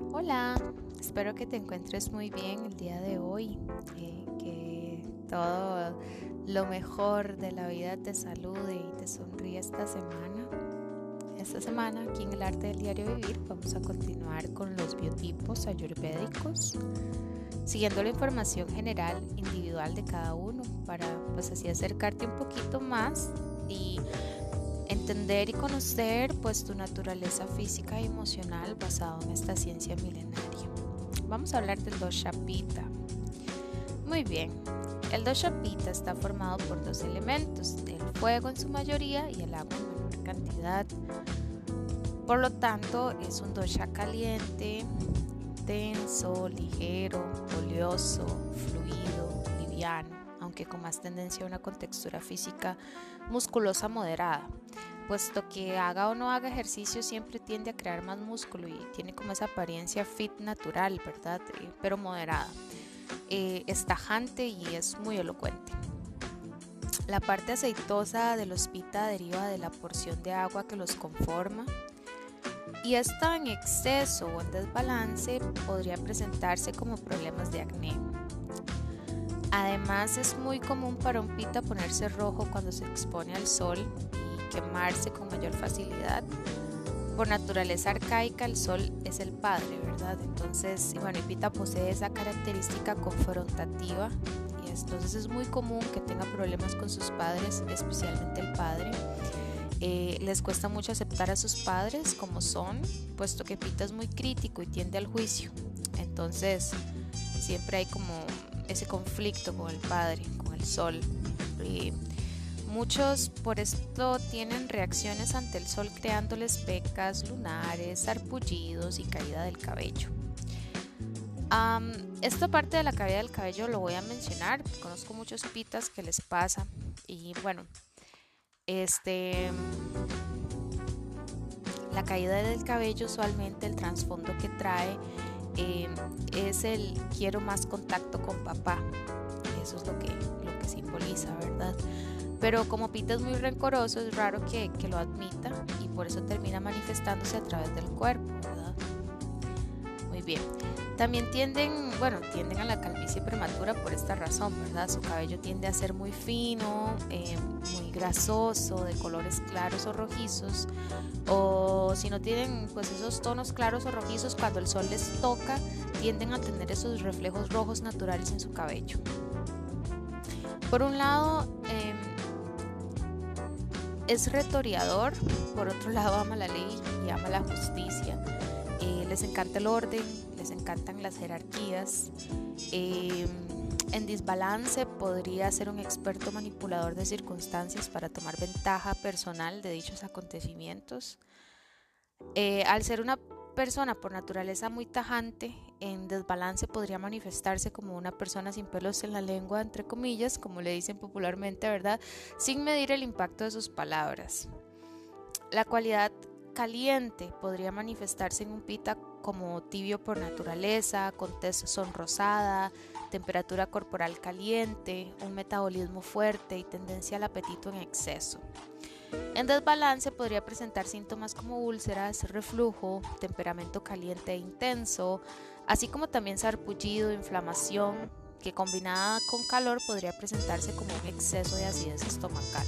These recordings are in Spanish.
Hola, espero que te encuentres muy bien el día de hoy, eh, que todo lo mejor de la vida te salude y te sonríe esta semana. Esta semana aquí en el arte del diario vivir vamos a continuar con los biotipos ayurvédicos, siguiendo la información general individual de cada uno para pues así acercarte un poquito más y entender y conocer pues tu naturaleza física y emocional basado en esta ciencia milenaria. Vamos a hablar del dosha pita. Muy bien, el dosha pita está formado por dos elementos, el fuego en su mayoría y el agua en menor cantidad. Por lo tanto, es un dosha caliente, denso, ligero, oleoso, fluido, liviano, aunque con más tendencia a una contextura física musculosa moderada puesto que haga o no haga ejercicio siempre tiende a crear más músculo y tiene como esa apariencia fit natural, ¿verdad? Eh, pero moderada. Eh, es tajante y es muy elocuente. La parte aceitosa de los pita deriva de la porción de agua que los conforma y esta en exceso o en desbalance podría presentarse como problemas de acné. Además es muy común para un pita ponerse rojo cuando se expone al sol quemarse con mayor facilidad. Por naturaleza arcaica, el sol es el padre, ¿verdad? Entonces, bueno, Pita posee esa característica confrontativa y entonces es muy común que tenga problemas con sus padres, especialmente el padre. Eh, les cuesta mucho aceptar a sus padres como son, puesto que Pita es muy crítico y tiende al juicio. Entonces, siempre hay como ese conflicto con el padre, con el sol. Y Muchos por esto tienen reacciones ante el sol creándoles pecas lunares, sarpullidos y caída del cabello. esta parte de la caída del cabello lo voy a mencionar, conozco muchos pitas que les pasa y bueno, este la caída del cabello usualmente el trasfondo que trae em, es el quiero más contacto con papá. Eso es lo que, lo que simboliza, ¿verdad? Pero como Pita es muy rencoroso, es raro que, lo admita y por eso termina manifestándose a través del cuerpo. También tienden, bueno, tienden a la calvicie prematura por esta razón, ¿verdad? Su cabello tiende a ser muy fino, eh, muy grasoso, de colores claros o rojizos. O si no tienen pues esos tonos claros o rojizos, cuando el sol les toca, tienden a tener esos reflejos rojos naturales en su cabello. Por un lado, eh, es retoriador, por otro lado ama la ley y ama la justicia. Eh, les encanta el orden, les encantan las jerarquías. Eh, en desbalance podría ser un experto manipulador de circunstancias para tomar ventaja personal de dichos acontecimientos. Eh, al ser una persona por naturaleza muy tajante, en desbalance podría manifestarse como una persona sin pelos en la lengua, entre comillas, como le dicen popularmente, ¿verdad? Sin medir el impacto de sus palabras. La cualidad caliente podría manifestarse en un pita como tibio por naturaleza, con tez sonrosada, temperatura corporal caliente, un metabolismo fuerte y tendencia al apetito en exceso. En desbalance podría presentar síntomas como úlceras, reflujo, temperamento caliente e intenso, así como también sarpullido, inflamación, que combinada con calor podría presentarse como un exceso de acidez estomacal.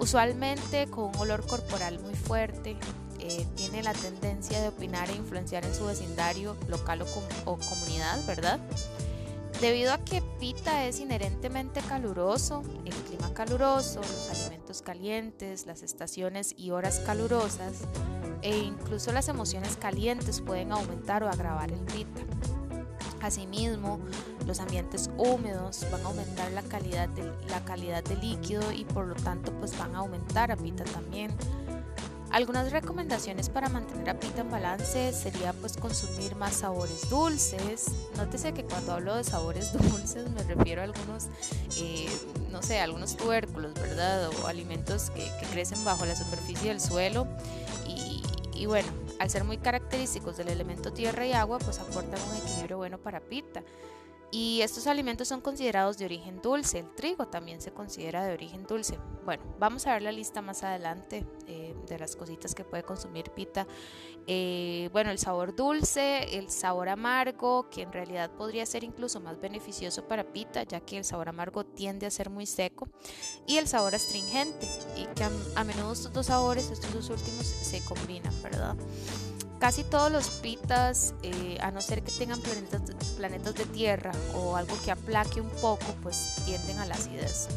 Usualmente con un olor corporal muy fuerte, eh, tiene la tendencia de opinar e influenciar en su vecindario local o comunidad, ¿verdad? Debido a que Pita es inherentemente caluroso, el clima caluroso, los alimentos calientes, las estaciones y horas calurosas e incluso las emociones calientes pueden aumentar o agravar el Pita. Asimismo, los ambientes húmedos van a aumentar la calidad, de, la calidad del líquido y por lo tanto pues van a aumentar a Pita también. Algunas recomendaciones para mantener a Pita en balance sería pues consumir más sabores dulces. Nótese que cuando hablo de sabores dulces me refiero a algunos, eh, no sé, algunos tubérculos, ¿verdad? O alimentos que, crecen bajo la superficie del suelo. Y, bueno, al ser muy característicos del elemento tierra y agua, pues aportan un equilibrio bueno para Pita. Y estos alimentos son considerados de origen dulce. El trigo también se considera de origen dulce. Bueno, vamos a ver la lista más adelante eh, de las cositas que puede consumir Pita. Eh, bueno, el sabor dulce, el sabor amargo, que en realidad podría ser incluso más beneficioso para Pita, ya que el sabor amargo tiende a ser muy seco. Y el sabor astringente, y que a, a menudo estos dos sabores, estos dos últimos, se combinan, ¿verdad? Casi todos los pitas, eh, a no ser que tengan planetas, planetas de tierra o algo que aplaque un poco, pues tienden a la acidez.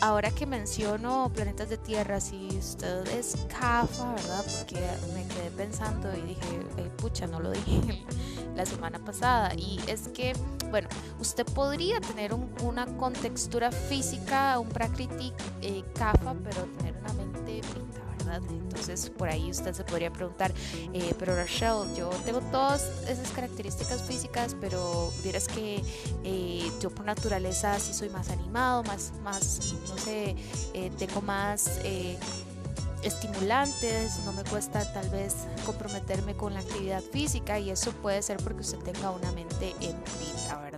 Ahora que menciono planetas de tierra, si usted es CAFA, ¿verdad? Porque me quedé pensando y dije, eh, pucha, no lo dije la semana pasada. Y es que, bueno, usted podría tener una contextura física, un prakriti eh, CAFA, pero tener entonces por ahí usted se podría preguntar, eh, pero Rachel, yo tengo todas esas características físicas, pero vieras que eh, yo por naturaleza sí soy más animado, más, más no sé, eh, tengo más estimulantes, no me cuesta tal vez comprometerme con la actividad física y eso puede ser porque usted tenga una mente empírica, ¿verdad?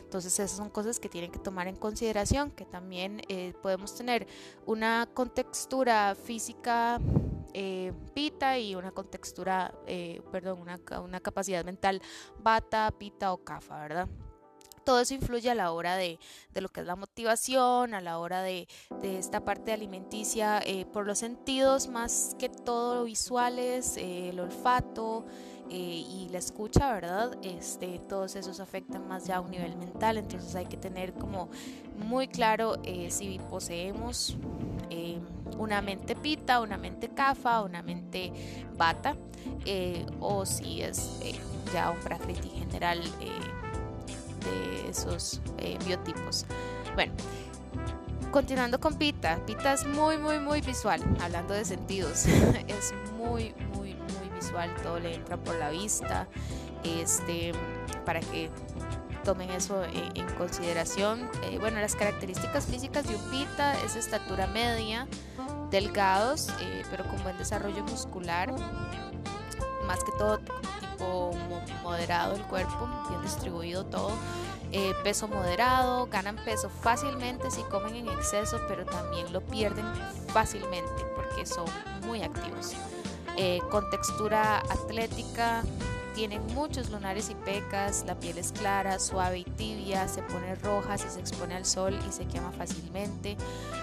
Entonces esas son cosas que tienen que tomar en consideración, que también eh, podemos tener una contextura física eh, pita y una contextura, eh, perdón, una, una capacidad mental bata, pita o cafa, ¿verdad? Todo eso influye a la hora de, lo que es la motivación, a la hora de, esta parte alimenticia eh, por los sentidos, más que todo visuales, eh, el olfato eh, y la escucha, ¿verdad? Este, todos esos afectan más ya a un nivel mental, entonces hay que tener como muy claro si poseemos una mente pita, una mente cafa, una mente bata, o si es ya un prakriti general de esos eh, biotipos. Bueno, continuando con Pita. Pita es muy, muy, muy visual, hablando de sentidos. es muy, muy, muy visual, todo le entra por la vista. Este, para que tomen eso en, consideración. Eh, bueno, las características físicas de un pita es estatura media, delgados, eh, pero con buen desarrollo muscular, más que todo moderado el cuerpo, bien distribuido todo. Eh, peso moderado, ganan peso fácilmente si comen en exceso, pero también lo pierden fácilmente porque son muy activos. Eh, con textura atlética, tienen muchos lunares y pecas, la piel es clara, suave y tibia, se pone roja si se expone al sol y se quema fácilmente.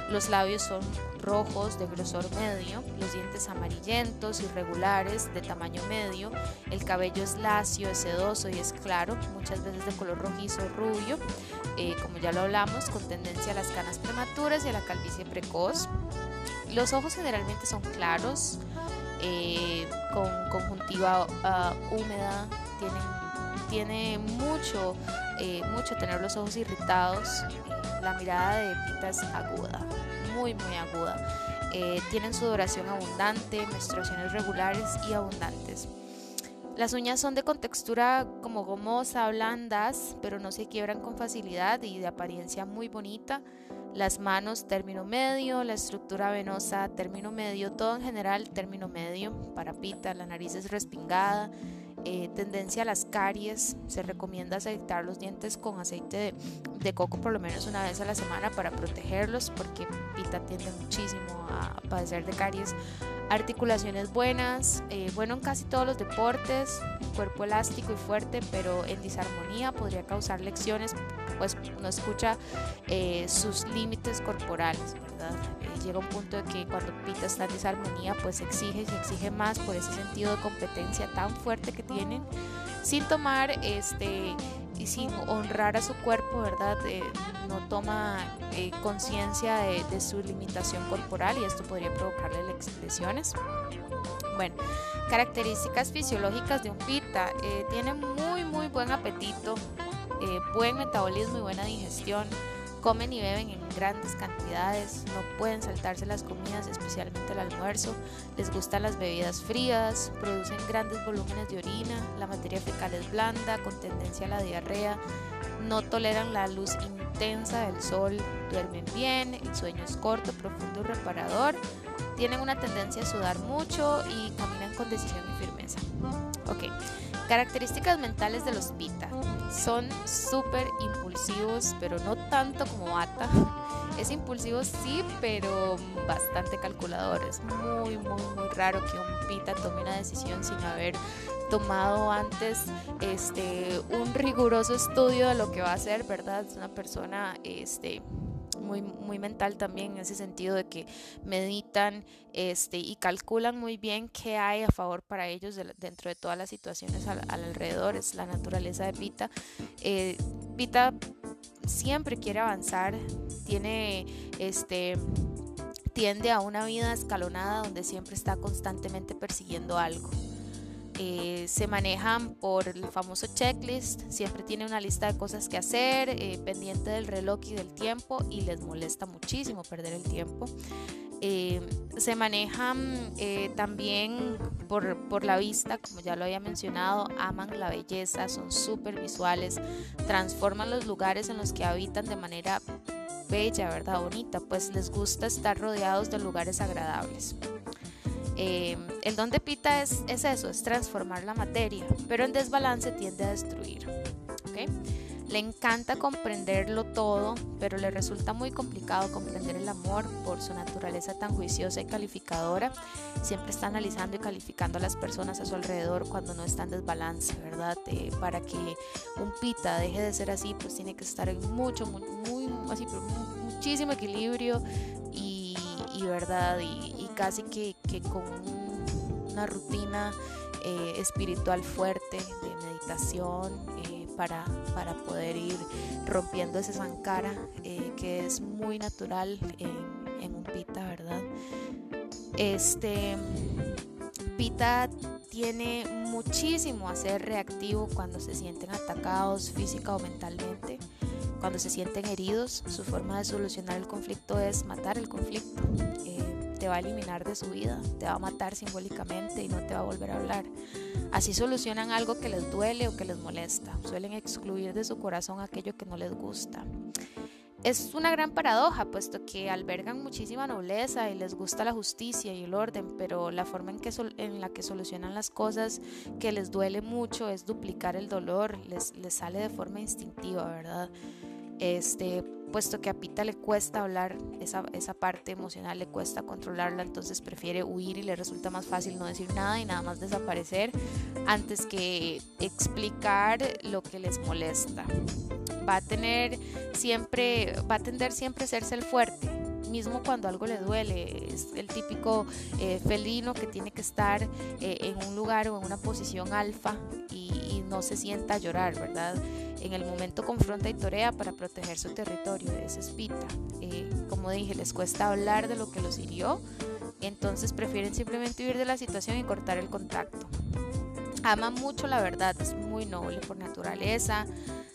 Los labios son rojos de grosor medio, los dientes amarillentos, irregulares, de tamaño medio. El cabello es lacio, es sedoso y es claro, muchas veces de color rojizo o rubio, eh, como ya lo hablamos, con tendencia a las canas prematuras y a la calvicie precoz. Los ojos generalmente son claros, eh, con conjuntiva ah, húmeda, tiene mucho, eh, mucho tener los ojos irritados. la mirada de Pita es aguda, muy, muy aguda. Eh, tienen sudoración abundante, menstruaciones regulares y abundantes. Las uñas son de contextura como gomosa, blandas, pero no se quiebran con facilidad y de apariencia muy bonita las manos término medio, la estructura venosa término medio, todo en general término medio, para pita, la nariz es respingada, eh, tendencia a las caries, se recomienda aceitar los dientes con aceite de, coco por lo menos una vez a la semana para protegerlos porque pita tiende muchísimo a padecer de caries. Articulaciones buenas, eh, bueno en casi todos los deportes, cuerpo elástico y fuerte, pero en disarmonía podría causar lecciones, pues no escucha eh, sus límites corporales, ¿verdad? llega un punto de que cuando Pita está en desarmonía, pues exige y exige más por ese sentido de competencia tan fuerte que tienen, sin tomar este y sin honrar a su cuerpo, ¿verdad? Eh, no toma eh, conciencia de, su limitación corporal y esto podría provocarle lesiones. Bueno, características fisiológicas de un pita. Eh, tiene muy, muy buen apetito, buen metabolismo y buena digestión Comen y beben en grandes cantidades, no pueden saltarse las comidas, especialmente el almuerzo, les gustan las bebidas frías, producen grandes volúmenes de orina, la materia fecal es blanda, con tendencia a la diarrea, no toleran la luz intensa del sol, duermen bien, el sueño es corto, profundo y reparador, tienen una tendencia a sudar mucho y caminan con decisión y firmeza. Ok, características mentales de los pita. Son súper impulsivos, pero no tanto como Bata. Es impulsivo sí, pero bastante calculador. Es muy, muy, muy raro que un pita tome una decisión sin haber tomado antes este, un riguroso estudio de lo que va a hacer, ¿verdad? Es una persona este, muy, muy mental también en ese sentido de que meditan este, y calculan muy bien qué hay a favor para ellos dentro de todas las situaciones al, alrededor. Es la naturaleza de Pita. Eh, Pita siempre quiere avanzar, tiene este tiende a una vida escalonada donde siempre está constantemente persiguiendo algo. Eh, se manejan por el famoso checklist, siempre tiene una lista de cosas que hacer, eh, pendiente del reloj y del tiempo y les molesta muchísimo perder el tiempo. Eh, se manejan también por, por, la vista, como ya lo había mencionado, aman la belleza, son súper visuales, transforman los lugares en los que habitan de manera bella, ¿verdad? Bonita, pues les gusta estar rodeados de lugares agradables. Eh, el don de Pita es, eso, es transformar la materia, pero en desbalance tiende a destruir. Le encanta comprenderlo todo, pero le resulta muy complicado comprender el amor por su naturaleza tan juiciosa y calificadora. Siempre está analizando y calificando a las personas a su alrededor cuando no está en desbalance, ¿verdad? Eh, para que un pita deje de ser así, pues tiene que estar en mucho, muy, muchísimo equilibrio y, verdad, y, casi que, con una rutina eh, espiritual fuerte de meditación. Eh, para, para poder ir rompiendo esa zancara eh, que es muy natural en, un pita, ¿verdad? Este pita tiene muchísimo a ser reactivo cuando se sienten atacados física o mentalmente. Cuando se sienten heridos, su forma de solucionar el conflicto es matar el conflicto. Eh, te va a eliminar de su vida, te va a matar simbólicamente y no te va a volver a hablar. Así solucionan algo que les duele o que les molesta. Suelen excluir de su corazón aquello que no les gusta. Es una gran paradoja, puesto que albergan muchísima nobleza y les gusta la justicia y el orden, pero la forma en, que en la que solucionan las cosas que les duele mucho es duplicar el dolor, les, les sale de forma instintiva, ¿verdad? Este, puesto que a Pita le cuesta hablar, esa, esa parte emocional le cuesta controlarla, entonces prefiere huir y le resulta más fácil no decir nada y nada más desaparecer antes que explicar lo que les molesta. Va a tener siempre, va a tender siempre a hacerse el fuerte, mismo cuando algo le duele. Es el típico eh, felino que tiene que estar eh, en un lugar o en una posición alfa y, no se sienta a llorar, ¿verdad? En el momento confronta y torea para proteger su territorio. Es Pita. Eh, como dije, les cuesta hablar de lo que los hirió, entonces prefieren simplemente huir de la situación y cortar el contacto. Ama mucho la verdad, es muy noble por naturaleza,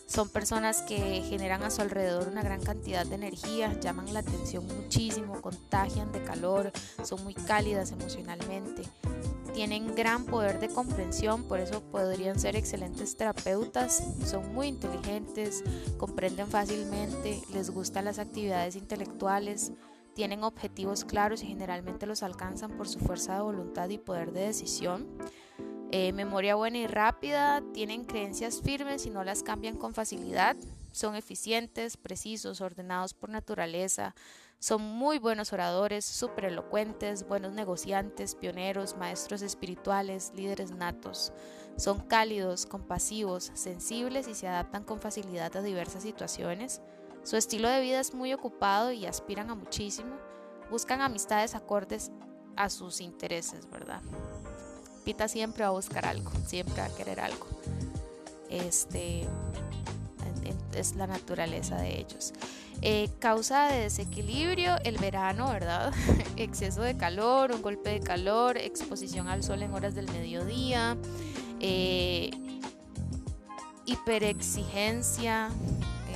son personas que generan a su alrededor una gran cantidad de energía, llaman la atención muchísimo, contagian de calor, son muy cálidas emocionalmente, tienen gran poder de comprensión, por eso podrían ser excelentes terapeutas, son muy inteligentes, comprenden fácilmente, les gustan las actividades intelectuales, tienen objetivos claros y generalmente los alcanzan por su fuerza de voluntad y poder de decisión. Eh, memoria buena y rápida, tienen creencias firmes y no las cambian con facilidad, son eficientes, precisos, ordenados por naturaleza, son muy buenos oradores, súper elocuentes, buenos negociantes, pioneros, maestros espirituales, líderes natos. Son cálidos, compasivos, sensibles y se adaptan con facilidad a diversas situaciones. Su estilo de vida es muy ocupado y aspiran a muchísimo. Buscan amistades acordes a sus intereses, ¿verdad? Siempre va a buscar algo, siempre va a querer algo. Este es la naturaleza de ellos. Eh, causa de desequilibrio el verano, ¿verdad? Exceso de calor, un golpe de calor, exposición al sol en horas del mediodía, eh, hiperexigencia,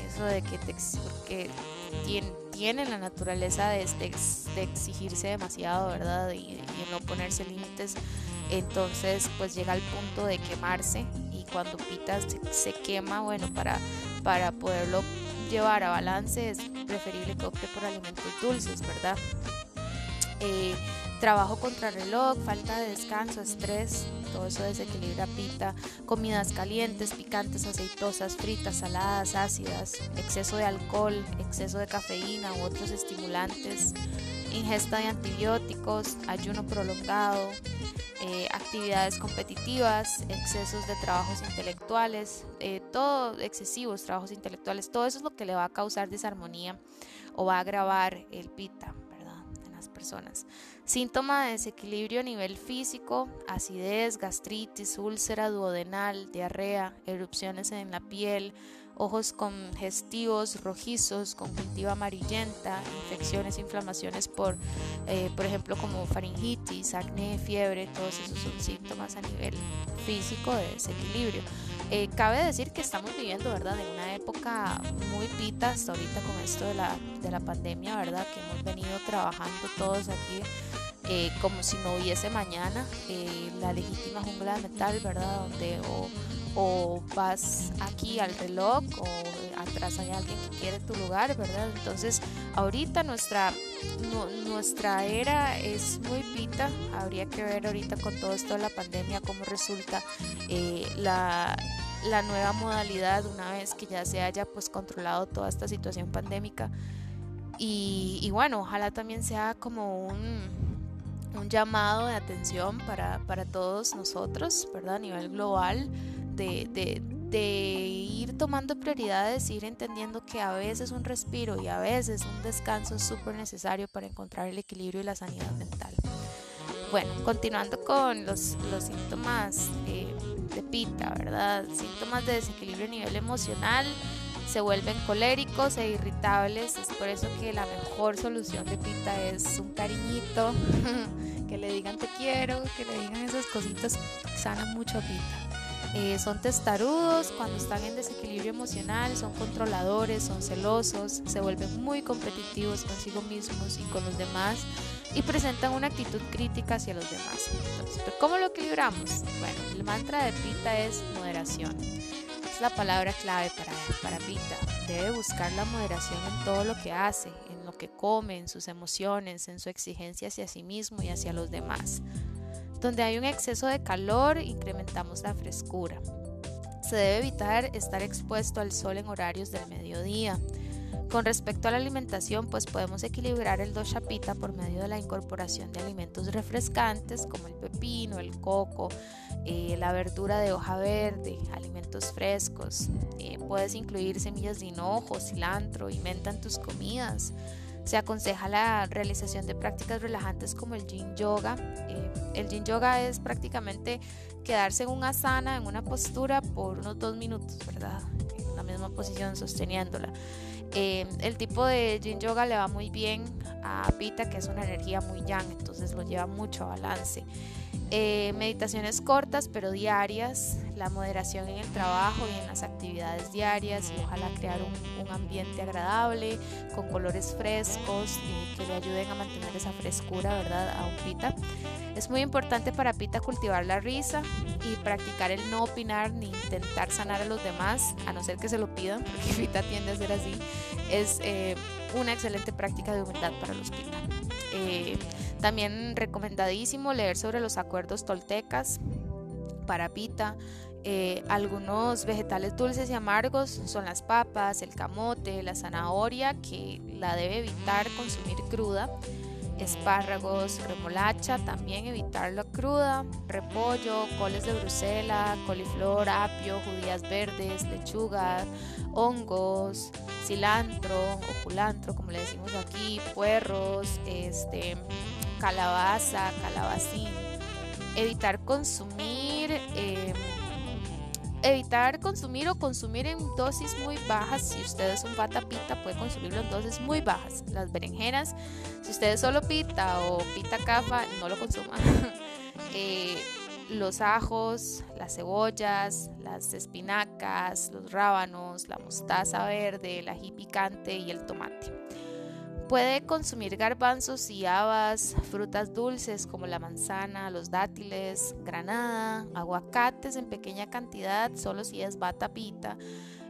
eso de que, te, tiene, la naturaleza de, exigirse demasiado, ¿verdad? Y no ponerse límites entonces pues llega al punto de quemarse y cuando Pita se, quema, bueno, para, para poderlo llevar a balance es preferible que opte por alimentos dulces, ¿verdad? Eh, trabajo contra reloj, falta de descanso, estrés, todo eso desequilibra pita, comidas calientes, picantes, aceitosas, fritas, saladas, ácidas, exceso de alcohol, exceso de cafeína u otros estimulantes, ingesta de antibióticos, ayuno prolongado, eh, actividades competitivas, excesos de trabajos intelectuales, eh, todo excesivos trabajos intelectuales, todo eso es lo que le va a causar desarmonía o va a agravar el pita, ¿verdad? En las personas. Síntoma de desequilibrio a nivel físico, acidez, gastritis, úlcera duodenal, diarrea, erupciones en la piel, ojos congestivos, rojizos, conjuntiva amarillenta, infecciones, inflamaciones por, eh, por ejemplo, como faringitis, acné, fiebre, todos esos son síntomas a nivel físico de desequilibrio. Eh, cabe decir que estamos viviendo, ¿verdad?, en una época muy pita hasta ahorita con esto de la, de la pandemia, ¿verdad?, que hemos venido trabajando todos aquí eh, como si no hubiese mañana, la legítima jungla de metal, ¿verdad?, donde o o vas aquí al reloj o atrás hay alguien que quiere tu lugar, ¿verdad? Entonces, ahorita nuestra, nuestra era es muy pita, habría que ver ahorita con todo esto de la pandemia cómo resulta eh, la, la nueva modalidad una vez que ya se haya pues controlado toda esta situación pandémica. Y, y bueno, ojalá también sea como un, un llamado de atención para, para todos nosotros, ¿verdad? A nivel global de, ir tomando prioridades, ir entendiendo que a veces un respiro y a veces un descanso es súper necesario para encontrar el equilibrio y la sanidad mental. Bueno, continuando con los, síntomas eh, de pita, ¿verdad? Síntomas de desequilibrio a nivel emocional, se vuelven coléricos e irritables. Es por eso que la mejor solución de pita es un cariñito, que le digan te quiero, que le digan esas cositas que sanan mucho a pita. Eh, son testarudos cuando están en desequilibrio emocional, son controladores, son celosos, se vuelven muy competitivos consigo mismos y con los demás y presentan una actitud crítica hacia los demás. Entonces, ¿cómo lo equilibramos? Bueno, el mantra de Pita es moderación. Es la palabra clave para, para Pita. Debe buscar la moderación en todo lo que hace, en lo que come, en sus emociones, en su exigencia hacia sí mismo y hacia los demás. Donde hay un exceso de calor, incrementamos la frescura. Se debe evitar estar expuesto al sol en horarios del mediodía. Con respecto a la alimentación, pues podemos equilibrar el dosha pita por medio de la incorporación de alimentos refrescantes como el pepino, el coco, eh, la verdura de hoja verde, alimentos frescos. Eh, puedes incluir semillas de hinojo, cilantro y menta en tus comidas. Se aconseja la realización de prácticas relajantes como el yin yoga. Eh, el yin yoga es prácticamente quedarse en una asana, en una postura por unos dos minutos, ¿verdad? En la misma posición sosteniéndola. Eh, el tipo de yin yoga le va muy bien a Pita, que es una energía muy yang, entonces lo lleva mucho a balance. Eh, meditaciones cortas pero diarias, la moderación en el trabajo y en las actividades diarias y ojalá crear un, ambiente agradable con colores frescos eh, que le ayuden a mantener esa frescura, ¿verdad? A un pita. Es muy importante para Pita cultivar la risa y practicar el no opinar ni intentar sanar a los demás, a no ser que se lo pidan, porque Pita tiende a ser así. Es eh, una excelente práctica de humildad para los Pita. También recomendadísimo leer sobre los acuerdos toltecas para pita. Eh, algunos vegetales dulces y amargos son las papas, el camote, la zanahoria, que la debe evitar consumir cruda. Espárragos, remolacha, también evitarlo cruda. Repollo, coles de Bruselas, coliflor, apio, judías verdes, lechuga, hongos, cilantro o culantro, como le decimos aquí, puerros, este, calabaza, calabacín, evitar consumir, em, evitar consumir o consumir en dosis muy bajas. Si ustedes son pata pita, puede consumirlo en dosis muy bajas. Las berenjenas, si ustedes solo pita o pita cafa, no lo consuman. Eh, los ajos, las cebollas, las espinacas, los rábanos, la mostaza verde, el ají picante y el tomate. Puede consumir garbanzos y habas, frutas dulces como la manzana, los dátiles, granada, aguacates en pequeña cantidad, solo si es bata pita.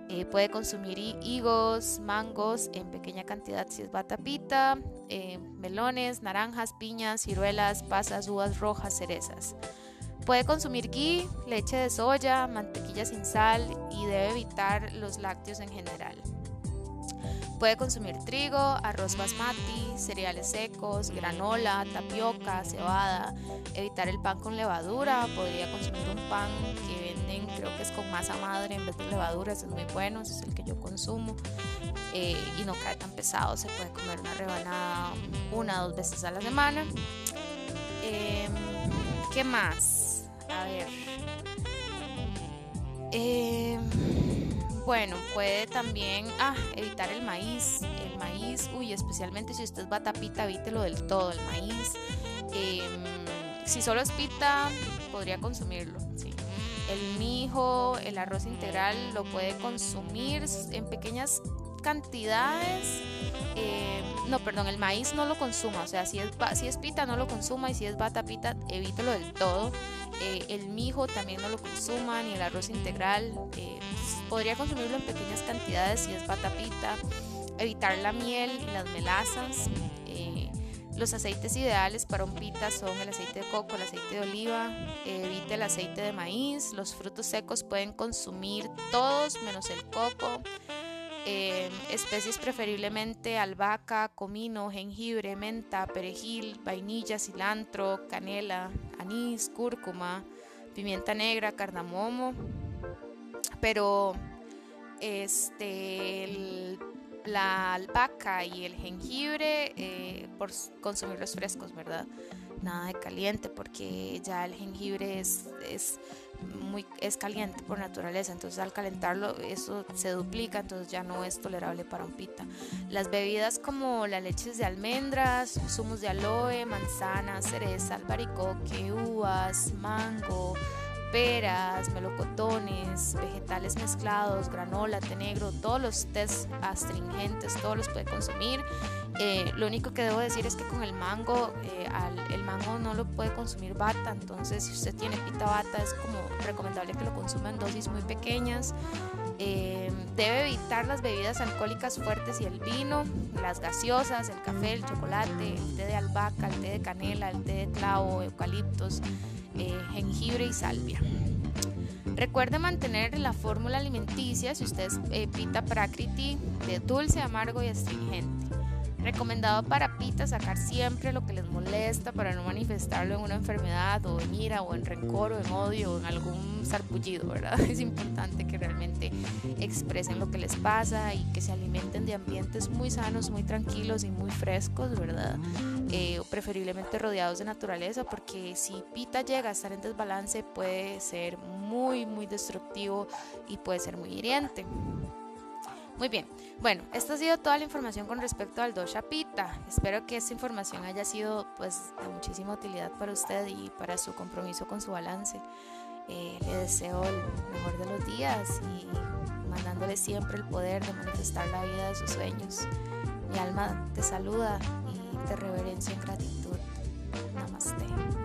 Eh, puede consumir higos, mangos en pequeña cantidad si es bata pita, eh, melones, naranjas, piñas, ciruelas, pasas, uvas rojas, cerezas. Puede consumir ghee, leche de soya, mantequilla sin sal y debe evitar los lácteos en general. Puede consumir trigo, arroz basmati, cereales secos, granola, tapioca, cebada, evitar el pan con levadura, podría consumir un pan que venden, creo que es con masa madre en vez de levadura, ese es muy bueno, es el que yo consumo eh, y no cae tan pesado, se puede comer una rebanada una o dos veces a la semana. Em, ¿Qué más? A ver. Eh, bueno, puede también ah, evitar el maíz. El maíz, uy, especialmente si usted va a tapita, evítelo del todo. El maíz, em, si solo es pita, podría consumirlo. El mijo, el arroz integral, lo puede consumir en pequeñas cantidades. Em, no, perdón, el maíz no lo consuma. O sea, si es, si es pita, no lo consuma. Y si es bata pita, evítelo del todo. Eh, el mijo también no lo consuma, ni el arroz integral. Eh, podría consumirlo en pequeñas cantidades si es batapita. Evitar la miel y las melazas. Eh, los aceites ideales para un pita son el aceite de coco, el aceite de oliva. evite el aceite de maíz. Los frutos secos pueden consumir todos menos el coco. especies preferiblemente albahaca, comino, jengibre, menta, perejil, vainilla, cilantro, canela, anís, cúrcuma, pimienta negra, cardamomo, pero este la albahaca y el jengibre eh, por consumirlos frescos, ¿verdad? Nada de caliente porque ya el jengibre es, es muy es caliente por naturaleza, entonces al calentarlo eso se duplica, entonces ya no es tolerable para un pita. Las bebidas como las leches de almendras, zumos de aloe, manzana, cereza, albaricoque, uvas, mango, peras, melocotones, vegetales mezclados, granola, té negro, todos los tés astringentes, todos los puede consumir. Eh, lo único que debo decir es que con el mango, eh, el mango no lo puede consumir bata, entonces si usted tiene pita bata es como recomendable que lo consuma en dosis muy pequeñas. Eh, debe evitar las bebidas alcohólicas fuertes y el vino, las gaseosas, el café, el chocolate, el té de albahaca, el té de canela, el té de clavo, eucaliptos. Eh, jengibre y salvia. Recuerde mantener la fórmula alimenticia si usted eh, pita prakriti de dulce, amargo y astringente. Recomendado para pita sacar siempre lo que les molesta para no manifestarlo en una enfermedad o en ira o en rencor o en odio o en algún sarpullido, ¿verdad? Es importante que realmente expresen lo que les pasa y que se alimenten de ambientes muy sanos, muy tranquilos y muy frescos, ¿verdad? Eh, preferiblemente rodeados de naturaleza porque si pita llega a estar en desbalance puede ser muy, muy destructivo y puede ser muy hiriente. Muy bien, bueno, esta ha sido toda la información con respecto al dosha pita. Espero que esta información haya sido pues de muchísima utilidad para usted y para su compromiso con su balance. Eh, le deseo el mejor de los días y mandándole siempre el poder de manifestar la vida de sus sueños. Mi alma te saluda te reverencia en gratitud. Namaste.